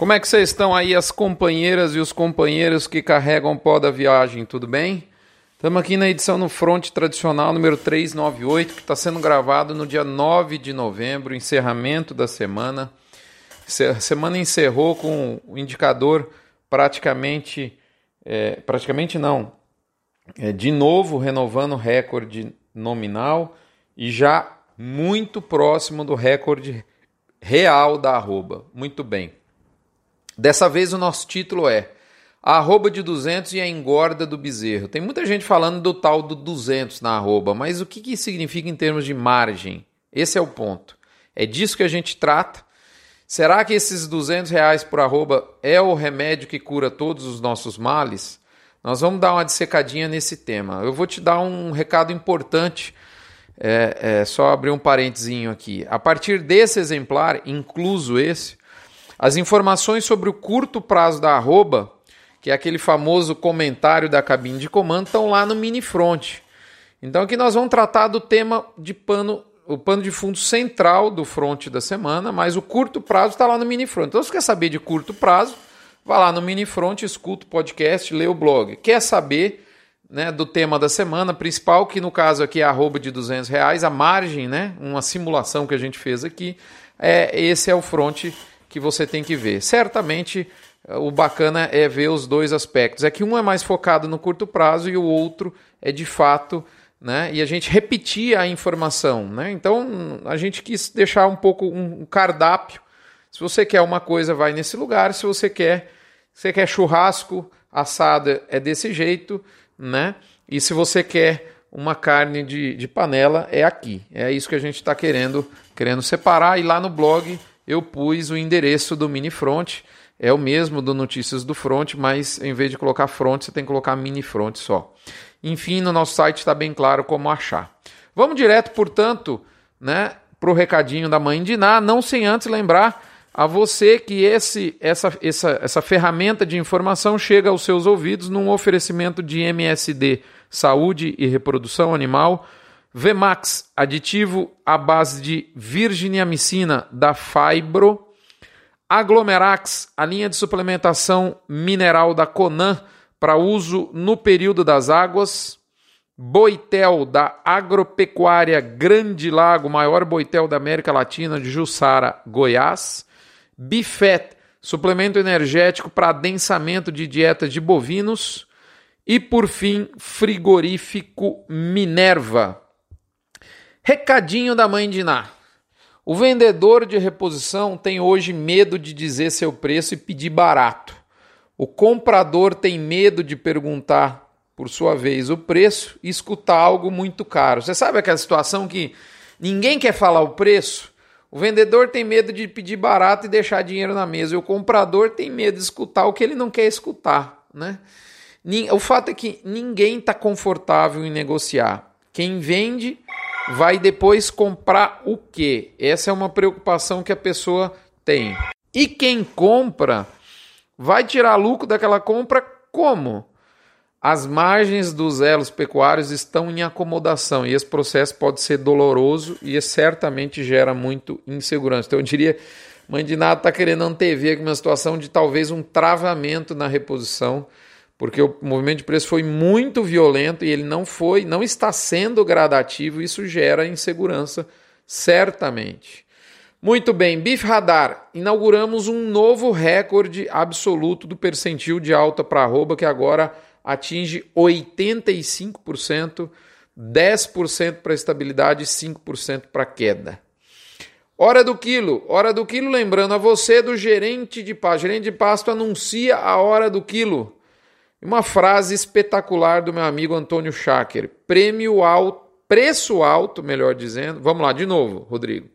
Como é que vocês estão aí, as companheiras e os companheiros que carregam o pó da viagem? Tudo bem? Estamos aqui na edição no Front Tradicional número 398, que está sendo gravado no dia 9 de novembro, encerramento da semana. A semana encerrou com o indicador praticamente, é, praticamente não, é, de novo renovando o recorde nominal e já muito próximo do recorde real da arroba. Muito bem. Dessa vez o nosso título é a arroba de 200 e a engorda do bezerro. Tem muita gente falando do tal do 200 na arroba, mas o que, que significa em termos de margem? Esse é o ponto. É disso que a gente trata. Será que esses 200 reais por arroba é o remédio que cura todos os nossos males? Nós vamos dar uma dissecadinha nesse tema. Eu vou te dar um recado importante, é, é só abrir um parentezinho aqui. A partir desse exemplar, incluso esse, as informações sobre o curto prazo da arroba, que é aquele famoso comentário da cabine de comando, estão lá no mini front. Então aqui nós vamos tratar do tema de pano, o pano de fundo central do front da semana, mas o curto prazo está lá no mini front. Então se quer saber de curto prazo, vá lá no mini front, escuta o podcast, lê o blog. Quer saber né, do tema da semana principal, que no caso aqui é arroba de 200 reais, a margem, né, uma simulação que a gente fez aqui, é esse é o front que você tem que ver. Certamente o bacana é ver os dois aspectos. É que um é mais focado no curto prazo e o outro é de fato, né? E a gente repetia a informação, né? Então a gente quis deixar um pouco um cardápio. Se você quer uma coisa, vai nesse lugar. Se você quer, você quer churrasco assada, é desse jeito, né? E se você quer uma carne de, de panela, é aqui. É isso que a gente está querendo, querendo separar. E lá no blog eu pus o endereço do mini front. É o mesmo do Notícias do Front, mas em vez de colocar front, você tem que colocar mini front só. Enfim, no nosso site está bem claro como achar. Vamos direto, portanto, né, para o recadinho da mãe de Ná, não sem antes lembrar a você que esse, essa, essa, essa ferramenta de informação chega aos seus ouvidos num oferecimento de MSD Saúde e Reprodução Animal Vmax, aditivo à base de virginiamicina da Fibro. Aglomerax, a linha de suplementação mineral da Conan para uso no período das águas. Boitel da Agropecuária Grande Lago, maior boitel da América Latina, de Jussara, Goiás. Bifet, suplemento energético para adensamento de dieta de bovinos. E por fim, frigorífico Minerva, Recadinho da mãe de Ná. O vendedor de reposição tem hoje medo de dizer seu preço e pedir barato. O comprador tem medo de perguntar, por sua vez, o preço e escutar algo muito caro. Você sabe aquela situação que ninguém quer falar o preço? O vendedor tem medo de pedir barato e deixar dinheiro na mesa, e o comprador tem medo de escutar o que ele não quer escutar. Né? O fato é que ninguém está confortável em negociar. Quem vende vai depois comprar o quê? Essa é uma preocupação que a pessoa tem. E quem compra vai tirar lucro daquela compra como? As margens dos elos pecuários estão em acomodação e esse processo pode ser doloroso e certamente gera muito insegurança. Então eu diria, nada está querendo antever aqui uma situação de talvez um travamento na reposição porque o movimento de preço foi muito violento e ele não foi, não está sendo gradativo, isso gera insegurança, certamente. Muito bem, Bif Radar, inauguramos um novo recorde absoluto do percentil de alta para arroba, que agora atinge 85%, 10% para estabilidade e 5% para queda. Hora do quilo, hora do quilo, lembrando a você do gerente de pasto. Gerente de pasto anuncia a hora do quilo. Uma frase espetacular do meu amigo Antônio Schacker. Prêmio alto, preço alto, melhor dizendo. Vamos lá, de novo, Rodrigo.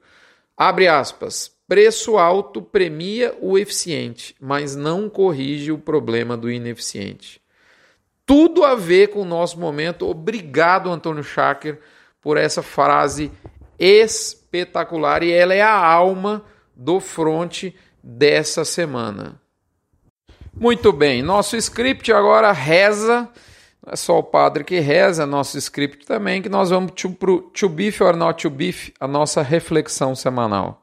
Abre aspas. Preço alto premia o eficiente, mas não corrige o problema do ineficiente. Tudo a ver com o nosso momento. Obrigado, Antônio Schacker, por essa frase espetacular. E ela é a alma do fronte dessa semana. Muito bem, nosso script agora reza, não é só o padre que reza, nosso script também, que nós vamos para o to beef or not to beef, a nossa reflexão semanal.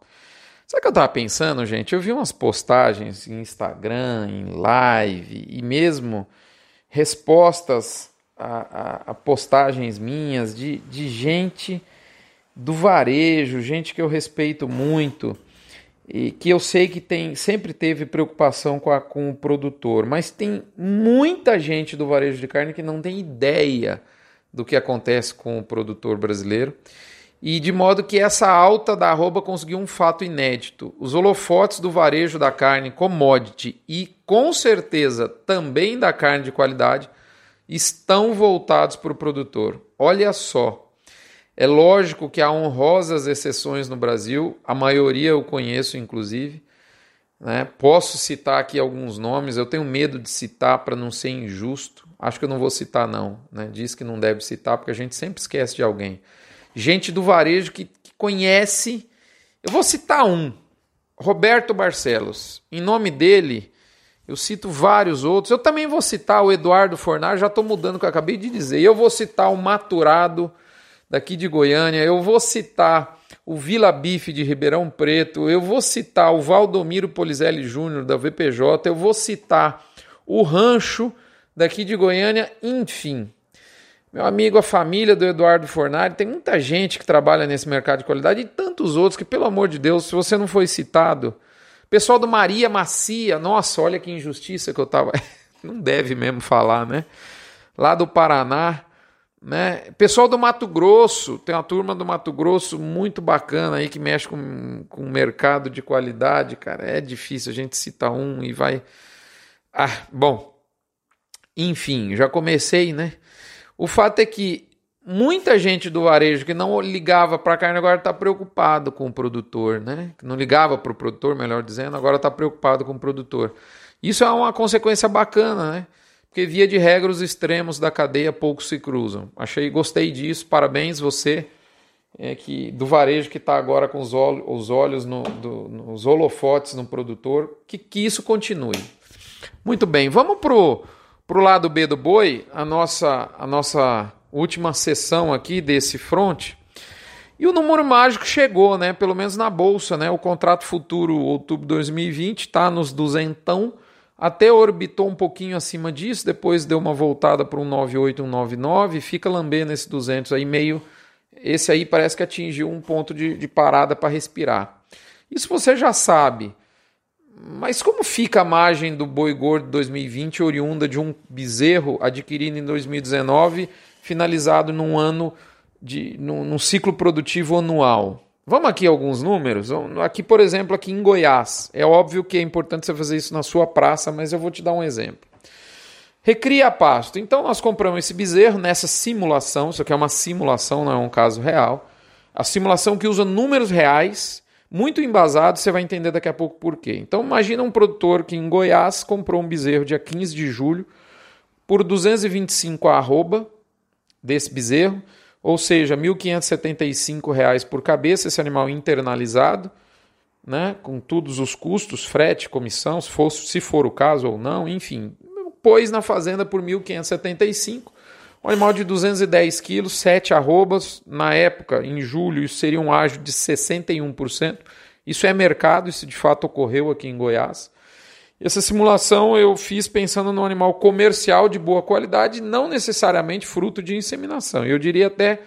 Sabe o que eu estava pensando, gente? Eu vi umas postagens em Instagram, em live e mesmo respostas a, a, a postagens minhas de, de gente do varejo, gente que eu respeito muito e que eu sei que tem sempre teve preocupação com, a, com o produtor, mas tem muita gente do varejo de carne que não tem ideia do que acontece com o produtor brasileiro e de modo que essa alta da arroba conseguiu um fato inédito. Os holofotes do varejo da carne commodity e com certeza também da carne de qualidade estão voltados para o produtor. Olha só. É lógico que há honrosas exceções no Brasil, a maioria eu conheço, inclusive. Né? Posso citar aqui alguns nomes, eu tenho medo de citar para não ser injusto. Acho que eu não vou citar, não. Né? Diz que não deve citar, porque a gente sempre esquece de alguém gente do varejo que, que conhece. Eu vou citar um, Roberto Barcelos. Em nome dele, eu cito vários outros. Eu também vou citar o Eduardo Fornar, já estou mudando o que eu acabei de dizer. Eu vou citar o Maturado, daqui de Goiânia. Eu vou citar o Vila Bife de Ribeirão Preto. Eu vou citar o Valdomiro Polizelli Júnior, da VPJ. Eu vou citar o Rancho, daqui de Goiânia. Enfim, meu amigo, a família do Eduardo Fornari, tem muita gente que trabalha nesse mercado de qualidade e tantos outros que, pelo amor de Deus, se você não foi citado. Pessoal do Maria Macia, nossa, olha que injustiça que eu tava. não deve mesmo falar, né? Lá do Paraná, né? Pessoal do Mato Grosso, tem uma turma do Mato Grosso muito bacana aí que mexe com, com mercado de qualidade, cara. É difícil a gente citar um e vai. Ah, bom. Enfim, já comecei, né? O fato é que muita gente do varejo que não ligava para a carne agora está preocupado com o produtor, né? Que não ligava para o produtor, melhor dizendo, agora está preocupado com o produtor. Isso é uma consequência bacana, né? Porque via de regra os extremos da cadeia pouco se cruzam. Achei, gostei disso. Parabéns você é, que do varejo que está agora com os, olhos, os olhos no, do, nos holofotes no produtor. Que, que isso continue. Muito bem, vamos pro o lado B do boi, a nossa, a nossa última sessão aqui desse front. E o número mágico chegou, né? Pelo menos na bolsa, né? O contrato futuro outubro de 2020 está nos duzentão, até orbitou um pouquinho acima disso, depois deu uma voltada para um 98, um 99, fica lambendo esse 200 aí meio. Esse aí parece que atingiu um ponto de, de parada para respirar. Isso você já sabe. Mas como fica a margem do boi gordo 2020 oriunda de um bezerro adquirido em 2019, finalizado num ano de num, num ciclo produtivo anual? Vamos aqui alguns números. Aqui, por exemplo, aqui em Goiás. É óbvio que é importante você fazer isso na sua praça, mas eu vou te dar um exemplo. Recria pasto. Então nós compramos esse bezerro nessa simulação, isso aqui é uma simulação, não é um caso real. A simulação que usa números reais muito embasado, você vai entender daqui a pouco por quê. Então imagina um produtor que em Goiás comprou um bezerro dia 15 de julho por 225 a arroba desse bezerro, ou seja, R$ 1.575 por cabeça, esse animal internalizado, né, com todos os custos, frete, comissão, se for, se for o caso ou não, enfim, pôs na fazenda por 1.575 um animal de 210 quilos, 7 arrobas, na época, em julho, isso seria um ágio de 61%. Isso é mercado, isso de fato ocorreu aqui em Goiás. Essa simulação eu fiz pensando num animal comercial de boa qualidade, não necessariamente fruto de inseminação. Eu diria até,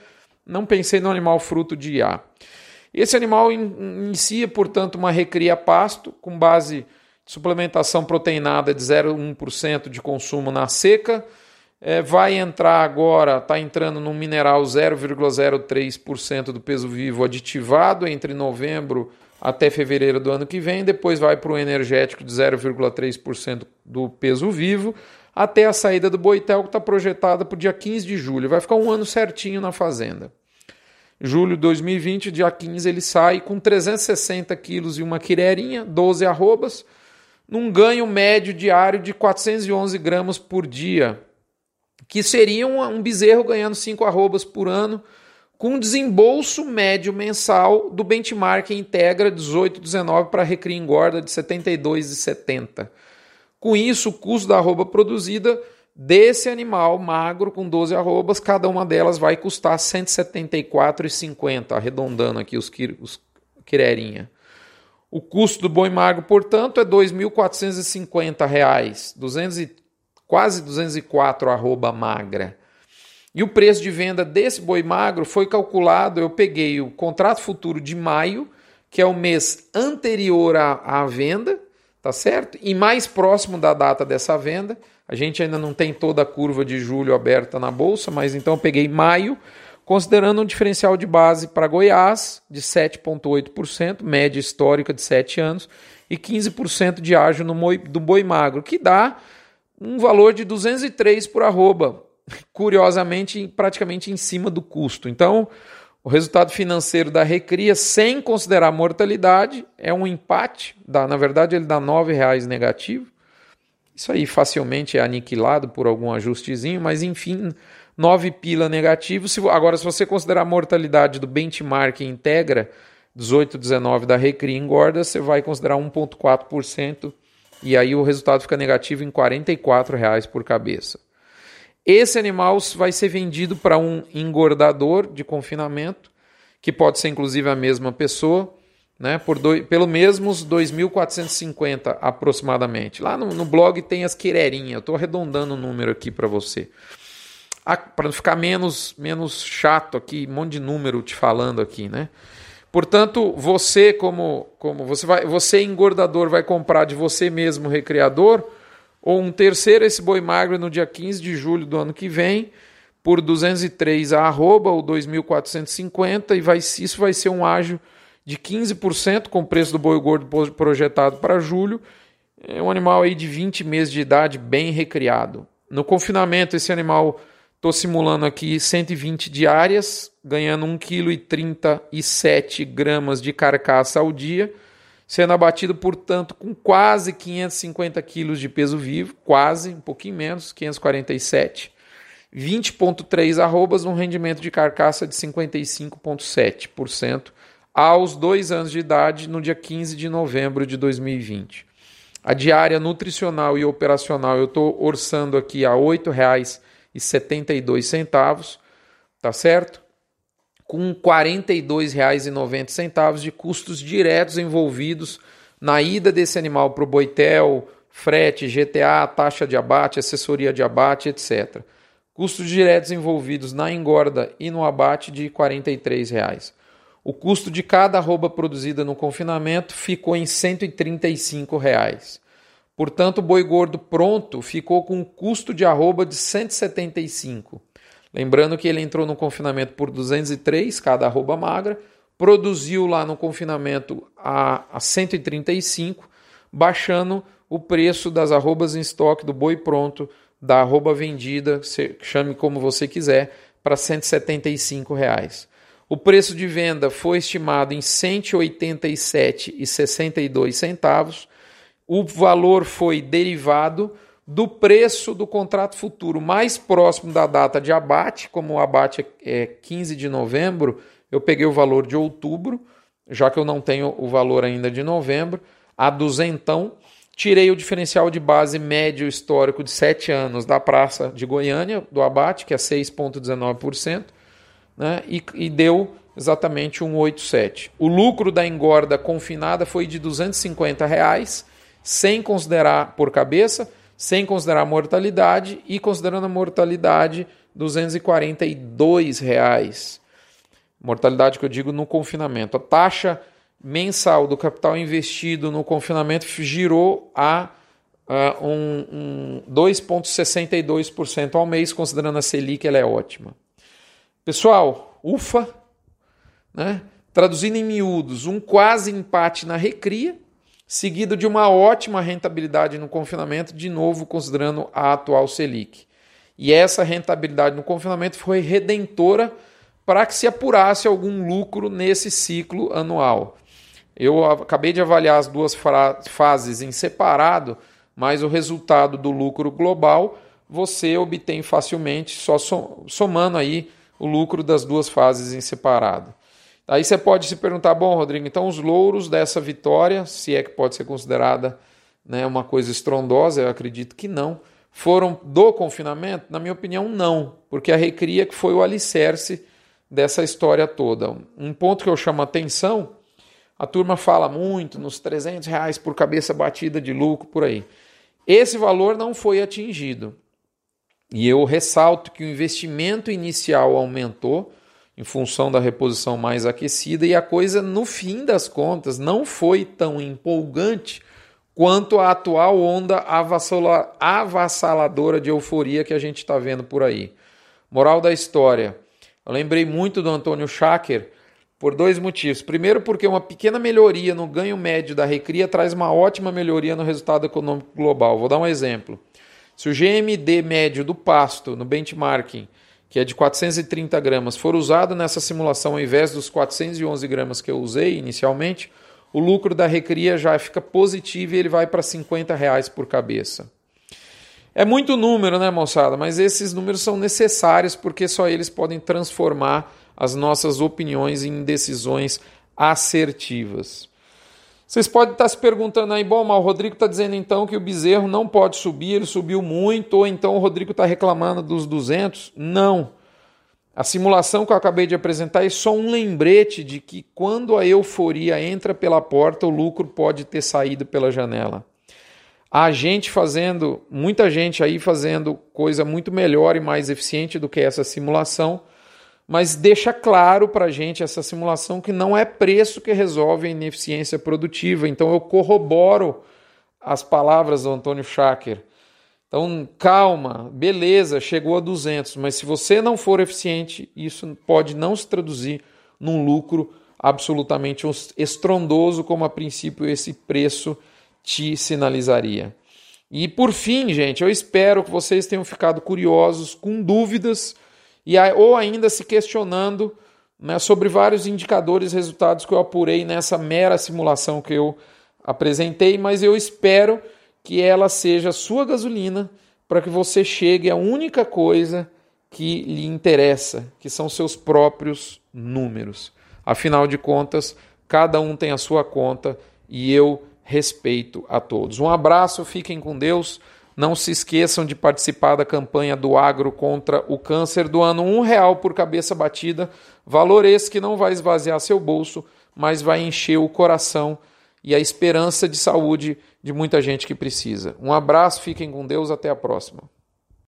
não pensei no animal fruto de IA. Esse animal inicia, portanto, uma recria pasto com base de suplementação proteinada de 0,1% de consumo na seca, é, vai entrar agora, está entrando num mineral 0,03% do peso vivo aditivado entre novembro até fevereiro do ano que vem, depois vai para o energético de 0,3% do peso vivo, até a saída do Boitel, que está projetada para o dia 15 de julho. Vai ficar um ano certinho na fazenda. Julho de 2020, dia 15, ele sai com 360 quilos e uma quirerinha, 12 arrobas, num ganho médio diário de 411 gramas por dia, que seria um, um bezerro ganhando 5 arrobas por ano, com desembolso médio mensal do benchmark Integra 1819 para recria engorda de 72,70. Com isso, o custo da arroba produzida desse animal magro com 12 arrobas, cada uma delas vai custar 174,50, arredondando aqui os, os quirerinha. O custo do boi magro, portanto, é R$ 2.450, 200 e, quase 204 arroba magra. E o preço de venda desse boi magro foi calculado, eu peguei o contrato futuro de maio, que é o mês anterior à, à venda, tá certo? E mais próximo da data dessa venda. A gente ainda não tem toda a curva de julho aberta na bolsa, mas então eu peguei maio, considerando um diferencial de base para Goiás de 7,8%, média histórica de 7 anos, e 15% de ágio no boi, do boi magro, que dá um valor de 203 por arroba, curiosamente praticamente em cima do custo. Então, o resultado financeiro da recria, sem considerar mortalidade, é um empate, dá, na verdade ele dá R$ 9,00 negativo. Isso aí facilmente é aniquilado por algum ajustezinho, mas enfim, 9 pila negativo. Se, agora, se você considerar a mortalidade do benchmark integra, 18, 19 da Recria engorda, você vai considerar 1,4%, e aí o resultado fica negativo em R$ reais por cabeça. Esse animal vai ser vendido para um engordador de confinamento, que pode ser inclusive a mesma pessoa, né, por dois, pelo mesmos 2.450 aproximadamente. Lá no, no blog tem as quererinhas, eu estou arredondando o número aqui para você para não ficar menos, menos chato aqui, um monte de número te falando aqui, né? Portanto, você como, como você vai, você engordador vai comprar de você mesmo recreador ou um terceiro esse boi magro no dia 15 de julho do ano que vem por 203 a arroba ou 2.450 e vai, isso vai ser um ágio de 15% com o preço do boi gordo projetado para julho. É um animal aí de 20 meses de idade bem recriado. No confinamento esse animal Estou simulando aqui 120 diárias, ganhando 1,37 kg de carcaça ao dia, sendo abatido, portanto, com quase 550 kg de peso vivo, quase, um pouquinho menos, 547. 20,3 arrobas, um rendimento de carcaça de 55,7% aos dois anos de idade, no dia 15 de novembro de 2020. A diária nutricional e operacional eu estou orçando aqui a R$ 8,00 e 72 centavos, tá certo? Com R$ 42,90 de custos diretos envolvidos na ida desse animal para o boitel, frete, GTA, taxa de abate, assessoria de abate, etc. Custos diretos envolvidos na engorda e no abate de 43 reais. O custo de cada arroba produzida no confinamento ficou em 135 reais. Portanto, o boi gordo pronto ficou com um custo de arroba de 175. Lembrando que ele entrou no confinamento por 203 cada arroba magra, produziu lá no confinamento a, a 135, baixando o preço das arrobas em estoque do boi pronto, da arroba vendida, chame como você quiser, para 175 reais. O preço de venda foi estimado em R$ 187,62 o valor foi derivado do preço do contrato futuro mais próximo da data de abate, como o abate é 15 de novembro, eu peguei o valor de outubro, já que eu não tenho o valor ainda de novembro, a duzentão, tirei o diferencial de base médio histórico de 7 anos da Praça de Goiânia, do abate, que é 6,19%, né, e, e deu exatamente 1,87. O lucro da engorda confinada foi de 250 reais, sem considerar por cabeça, sem considerar a mortalidade e considerando a mortalidade 242 reais. Mortalidade que eu digo no confinamento. A taxa mensal do capital investido no confinamento girou a uh, um, um 2,62% ao mês, considerando a Selic, ela é ótima. Pessoal, ufa, né? traduzindo em miúdos, um quase empate na recria, seguido de uma ótima rentabilidade no confinamento, de novo considerando a atual Selic. E essa rentabilidade no confinamento foi redentora para que se apurasse algum lucro nesse ciclo anual. Eu acabei de avaliar as duas fases em separado, mas o resultado do lucro global você obtém facilmente só somando aí o lucro das duas fases em separado. Aí você pode se perguntar, bom, Rodrigo, então os louros dessa vitória, se é que pode ser considerada né, uma coisa estrondosa, eu acredito que não, foram do confinamento? Na minha opinião, não, porque a recria que foi o alicerce dessa história toda. Um ponto que eu chamo a atenção, A turma fala muito nos 300 reais por cabeça batida de lucro por aí. Esse valor não foi atingido. E eu ressalto que o investimento inicial aumentou em função da reposição mais aquecida e a coisa, no fim das contas, não foi tão empolgante quanto a atual onda avassaladora de euforia que a gente está vendo por aí. Moral da história: eu lembrei muito do Antônio Schacker por dois motivos. Primeiro, porque uma pequena melhoria no ganho médio da recria traz uma ótima melhoria no resultado econômico global. Vou dar um exemplo. Se o GMD médio do pasto no benchmarking, que é de 430 gramas, for usado nessa simulação ao invés dos 411 gramas que eu usei inicialmente, o lucro da recria já fica positivo e ele vai para 50 reais por cabeça. É muito número, né, moçada? Mas esses números são necessários porque só eles podem transformar as nossas opiniões em decisões assertivas. Vocês podem estar se perguntando aí, bom, mas o Rodrigo está dizendo então que o bezerro não pode subir, ele subiu muito, ou então o Rodrigo está reclamando dos 200? Não. A simulação que eu acabei de apresentar é só um lembrete de que quando a euforia entra pela porta, o lucro pode ter saído pela janela. Há gente fazendo, muita gente aí fazendo coisa muito melhor e mais eficiente do que essa simulação mas deixa claro para a gente essa simulação que não é preço que resolve a ineficiência produtiva. Então eu corroboro as palavras do Antônio Schacker. Então, calma, beleza, chegou a 200, mas se você não for eficiente, isso pode não se traduzir num lucro absolutamente estrondoso, como a princípio esse preço te sinalizaria. E por fim, gente, eu espero que vocês tenham ficado curiosos, com dúvidas e ou ainda se questionando né, sobre vários indicadores e resultados que eu apurei nessa mera simulação que eu apresentei, mas eu espero que ela seja sua gasolina para que você chegue à única coisa que lhe interessa, que são seus próprios números. Afinal de contas, cada um tem a sua conta e eu respeito a todos. Um abraço, fiquem com Deus. Não se esqueçam de participar da campanha do Agro contra o Câncer do ano um real por cabeça batida, valor esse que não vai esvaziar seu bolso, mas vai encher o coração e a esperança de saúde de muita gente que precisa. Um abraço, fiquem com Deus, até a próxima.